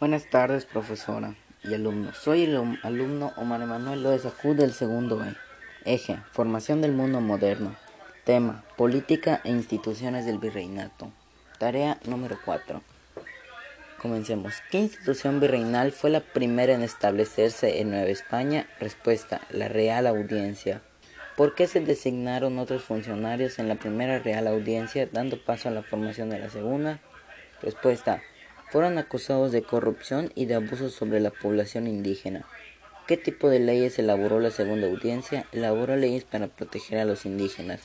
Buenas tardes, profesora y alumnos. Soy el alumno Omar Emanuel López Acú del segundo. Eje, formación del mundo moderno. Tema, política e instituciones del virreinato. Tarea número 4. Comencemos. ¿Qué institución virreinal fue la primera en establecerse en Nueva España? Respuesta, la Real Audiencia. ¿Por qué se designaron otros funcionarios en la primera Real Audiencia, dando paso a la formación de la segunda? Respuesta, fueron acusados de corrupción y de abusos sobre la población indígena. ¿Qué tipo de leyes elaboró la segunda audiencia? Elaboró leyes para proteger a los indígenas.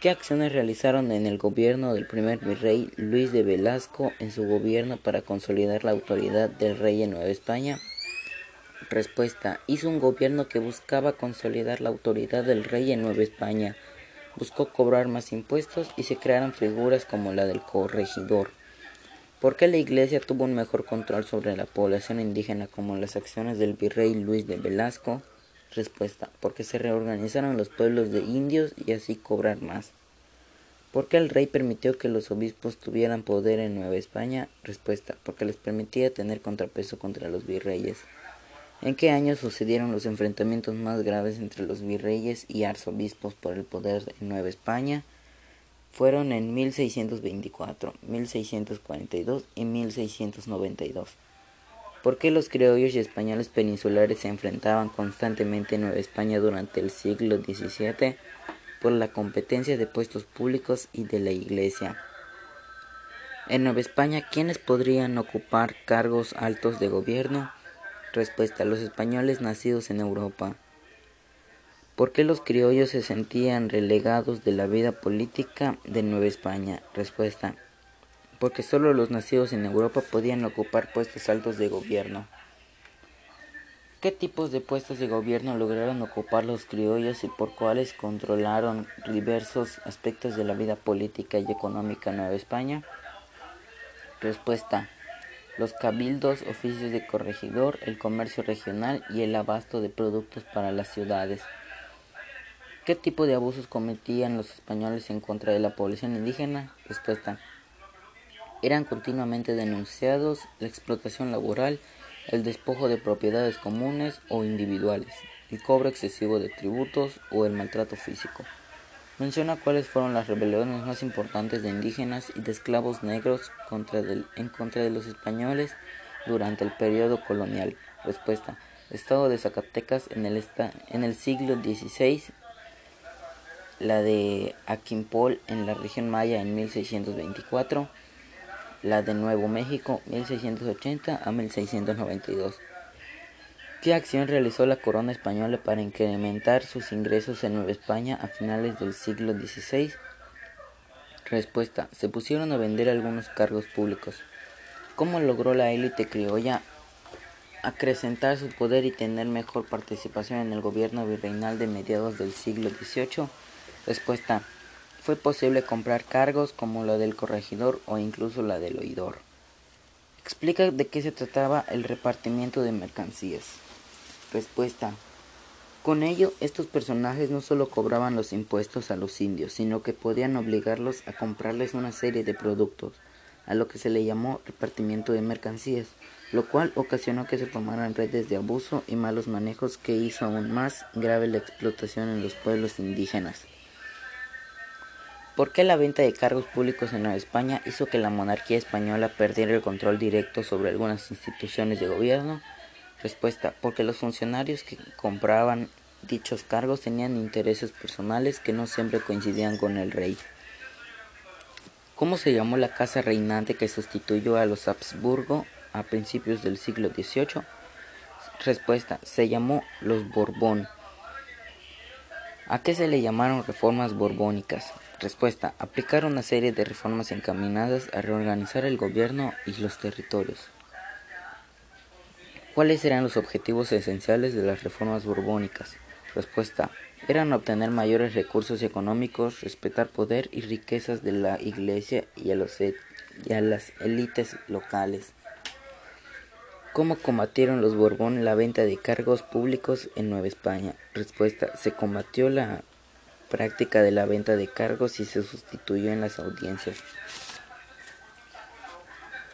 ¿Qué acciones realizaron en el gobierno del primer virrey Luis de Velasco en su gobierno para consolidar la autoridad del rey en Nueva España? Respuesta. Hizo un gobierno que buscaba consolidar la autoridad del rey en Nueva España. Buscó cobrar más impuestos y se crearon figuras como la del corregidor. ¿Por qué la Iglesia tuvo un mejor control sobre la población indígena como las acciones del virrey Luis de Velasco? Respuesta, porque se reorganizaron los pueblos de indios y así cobrar más. ¿Por qué el rey permitió que los obispos tuvieran poder en Nueva España? Respuesta, porque les permitía tener contrapeso contra los virreyes. ¿En qué año sucedieron los enfrentamientos más graves entre los virreyes y arzobispos por el poder en Nueva España? Fueron en 1624, 1642 y 1692. ¿Por qué los criollos y españoles peninsulares se enfrentaban constantemente en Nueva España durante el siglo XVII? Por la competencia de puestos públicos y de la Iglesia. En Nueva España, ¿quiénes podrían ocupar cargos altos de gobierno? Respuesta, los españoles nacidos en Europa. ¿Por qué los criollos se sentían relegados de la vida política de Nueva España? Respuesta. Porque solo los nacidos en Europa podían ocupar puestos altos de gobierno. ¿Qué tipos de puestos de gobierno lograron ocupar los criollos y por cuáles controlaron diversos aspectos de la vida política y económica en Nueva España? Respuesta. Los cabildos, oficios de corregidor, el comercio regional y el abasto de productos para las ciudades. ¿Qué tipo de abusos cometían los españoles en contra de la población indígena? Respuesta. Eran continuamente denunciados la explotación laboral, el despojo de propiedades comunes o individuales, el cobro excesivo de tributos o el maltrato físico. Menciona cuáles fueron las rebeliones más importantes de indígenas y de esclavos negros en contra de los españoles durante el periodo colonial. Respuesta. Estado de Zacatecas en el, en el siglo XVI la de Aquimpol en la región maya en 1624, la de Nuevo México 1680 a 1692. ¿Qué acción realizó la corona española para incrementar sus ingresos en Nueva España a finales del siglo XVI? Respuesta. Se pusieron a vender algunos cargos públicos. ¿Cómo logró la élite criolla acrecentar su poder y tener mejor participación en el gobierno virreinal de mediados del siglo XVIII? Respuesta. Fue posible comprar cargos como la del corregidor o incluso la del oidor. Explica de qué se trataba el repartimiento de mercancías. Respuesta. Con ello, estos personajes no solo cobraban los impuestos a los indios, sino que podían obligarlos a comprarles una serie de productos, a lo que se le llamó repartimiento de mercancías, lo cual ocasionó que se formaran redes de abuso y malos manejos que hizo aún más grave la explotación en los pueblos indígenas. ¿Por qué la venta de cargos públicos en Nueva España hizo que la monarquía española perdiera el control directo sobre algunas instituciones de gobierno? Respuesta, porque los funcionarios que compraban dichos cargos tenían intereses personales que no siempre coincidían con el rey. ¿Cómo se llamó la casa reinante que sustituyó a los Habsburgo a principios del siglo XVIII? Respuesta, se llamó los Borbón. ¿A qué se le llamaron reformas borbónicas? Respuesta. Aplicar una serie de reformas encaminadas a reorganizar el gobierno y los territorios. ¿Cuáles eran los objetivos esenciales de las reformas borbónicas? Respuesta. Eran obtener mayores recursos económicos, respetar poder y riquezas de la Iglesia y a, los e, y a las élites locales. ¿Cómo combatieron los Borbón la venta de cargos públicos en Nueva España? Respuesta. Se combatió la práctica de la venta de cargos y se sustituyó en las audiencias.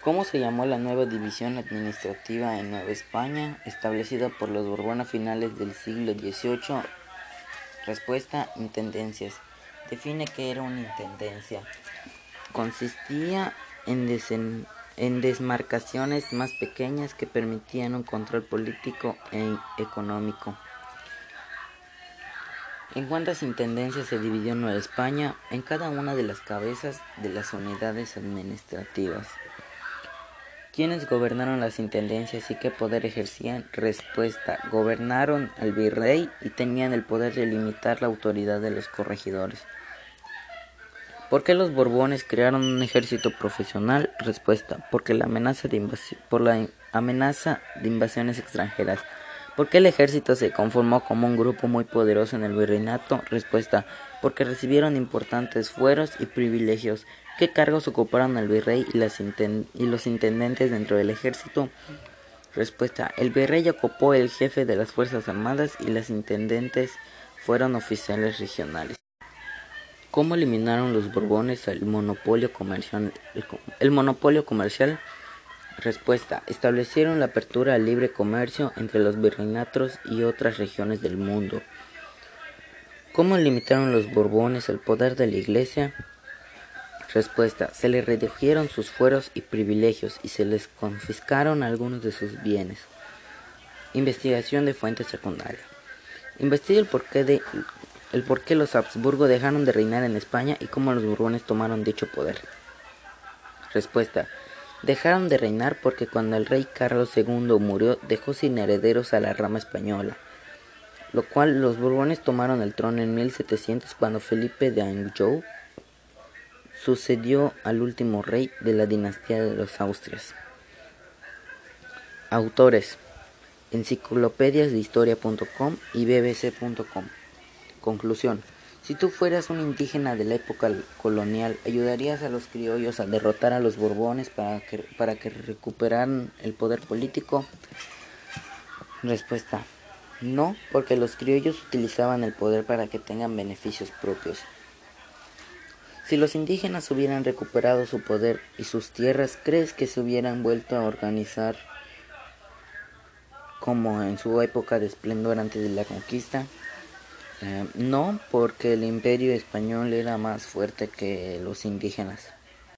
¿Cómo se llamó la nueva división administrativa en Nueva España, establecida por los Borbón a finales del siglo XVIII? Respuesta, intendencias. Define qué era una intendencia. Consistía en, en desmarcaciones más pequeñas que permitían un control político e económico. ¿En cuántas intendencias se dividió Nueva España? En cada una de las cabezas de las unidades administrativas. ¿Quiénes gobernaron las intendencias y qué poder ejercían? Respuesta. Gobernaron al virrey y tenían el poder de limitar la autoridad de los corregidores. ¿Por qué los Borbones crearon un ejército profesional? Respuesta. Porque la amenaza de por la amenaza de invasiones extranjeras. ¿Por qué el ejército se conformó como un grupo muy poderoso en el virreinato? Respuesta. Porque recibieron importantes fueros y privilegios ¿Qué cargos ocuparon el virrey y, los intendentes dentro del ejército? Respuesta. El virrey ocupó el jefe de las Fuerzas Armadas y los intendentes fueron oficiales regionales. ¿Cómo eliminaron los Borbones monopolio comercial? El monopolio comercial Respuesta. Establecieron la apertura al libre comercio entre los virreinatos y otras regiones del mundo. ¿Cómo limitaron los Borbones el poder de la Iglesia? Respuesta. Se le redujeron sus fueros y privilegios y se les confiscaron algunos de sus bienes. Investigación de fuentes secundarias. Investiga el porqué de el los Habsburgo dejaron de reinar en España y cómo los Borbones tomaron dicho poder. Respuesta. Dejaron de reinar porque cuando el rey Carlos II murió dejó sin herederos a la rama española, lo cual los Borbones tomaron el trono en 1700 cuando Felipe de Anjou sucedió al último rey de la dinastía de los Austrias. Autores: Enciclopedias de Historia.com y BBC.com. Conclusión: Si tú fueras un indígena de la época colonial, ¿ayudarías a los criollos a derrotar a los Borbones para que, para que recuperaran el poder político? Respuesta: No, porque los criollos utilizaban el poder para que tengan beneficios propios. Si los indígenas hubieran recuperado su poder y sus tierras, ¿crees que se hubieran vuelto a organizar como en su época de esplendor antes de la conquista? Eh, no, porque el imperio español era más fuerte que los indígenas.